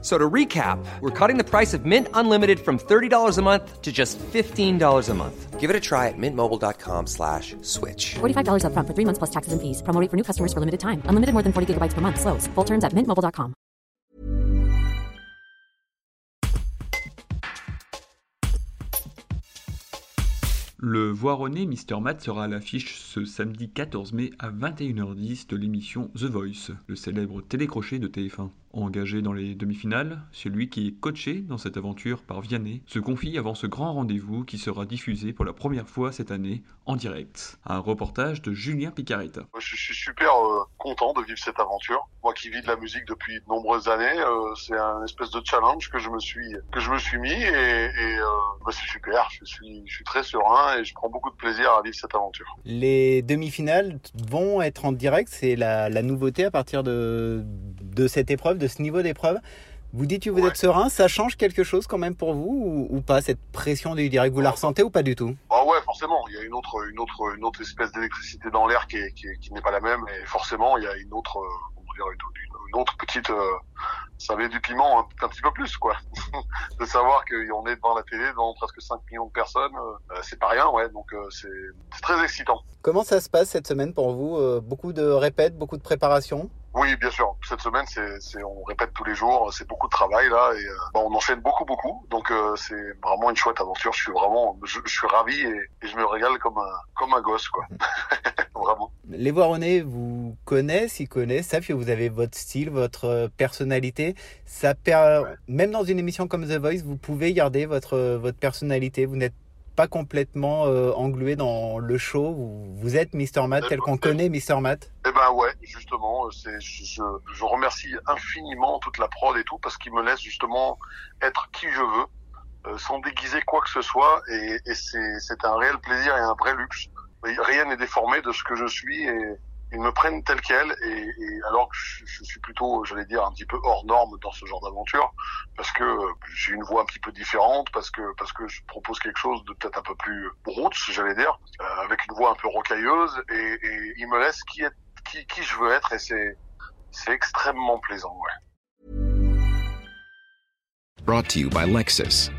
So to recap, we're cutting the price of Mint Unlimited from $30 a month to just $15 a month. Give it a try at mintmobile.com slash switch. $45 upfront for three months plus taxes and fees. Promo rate for new customers for limited time. Unlimited more than 40 gigabytes per month. Slows. Full terms at mintmobile.com. Le Voironné Mister Matt sera à l'affiche ce samedi 14 mai à 21h10 de l'émission The Voice, le célèbre télécrochet de TF1. Engagé dans les demi-finales, celui qui est coaché dans cette aventure par Vianney se confie avant ce grand rendez-vous qui sera diffusé pour la première fois cette année en direct. Un reportage de Julien Picaretta. Je suis super euh, content de vivre cette aventure. Moi qui vis de la musique depuis de nombreuses années, euh, c'est un espèce de challenge que je me suis que je me suis mis et, et euh, bah, c'est super. Je suis je suis très serein et je prends beaucoup de plaisir à vivre cette aventure. Les demi-finales vont être en direct, c'est la, la nouveauté à partir de de cette épreuve, de ce niveau d'épreuve. Vous dites que vous Ouais. êtes serein, ça change quelque chose quand même pour vous ou, ou pas cette pression du direct? Vous la ressentez ou pas du tout? Ah ouais, forcément, il y a une autre une autre une autre espèce d'électricité dans l'air qui est, qui, est- qui n'est pas la même. Et forcément il y a une autre euh, comment dire une, autre petite euh, ça met du piment un, un petit peu plus quoi. de savoir qu'on est devant la télé devant presque 5 millions de personnes, euh, euh, c'est pas rien ouais, donc euh, c'est très excitant. Comment ça se passe cette semaine pour vous? Beaucoup de répètes, beaucoup de préparation Oui, bien sûr. Cette semaine, c'est, on répète tous les jours. C'est beaucoup de travail là, et euh, bah, on enchaîne beaucoup, beaucoup. Donc euh, c'est vraiment une chouette aventure. Je suis vraiment, je, je suis ravi et, et je me régale comme un, comme un gosse, quoi. vraiment. Les Voironnais vous connaissent, ils connaissent, savent que vous avez votre style, votre euh, personnalité. Ça per- Même dans une émission comme The Voice, vous pouvez garder votre, votre personnalité. Vous n'êtes pas complètement euh, englué dans le show. Vous, vous êtes Mr. Matt tel qu'on connaît Mr. Matt? Eh ben ouais, justement, euh, c'est, je, remercie infiniment toute la prod et tout parce qu'ils me laissent justement être qui je veux, euh, sans déguiser quoi que ce soit, et, et c'est, c'est un réel plaisir et un vrai luxe. Rien n'est déformé de ce que je suis et ils me prennent tel quel et, et alors que je, suis plutôt, j'allais dire, un petit peu hors norme dans ce genre d'aventure parce que euh, j'ai une voix un petit peu différente, parce que parce que je propose quelque chose de peut-être un peu plus roots, j'allais dire, euh, avec une voix un peu rocailleuse et, et ils me laissent qui est qui, qui je veux être et c'est c'est extrêmement plaisant. Ouais. Brought to you by Lexus.